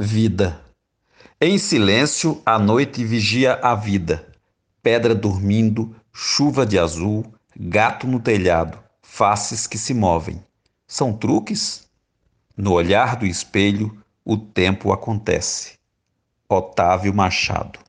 Vida. Em silêncio, a noite vigia a vida. Pedra dormindo, chuva de azul, gato no telhado, faces que se movem. São truques? No olhar do espelho, o tempo acontece. Otávio Machado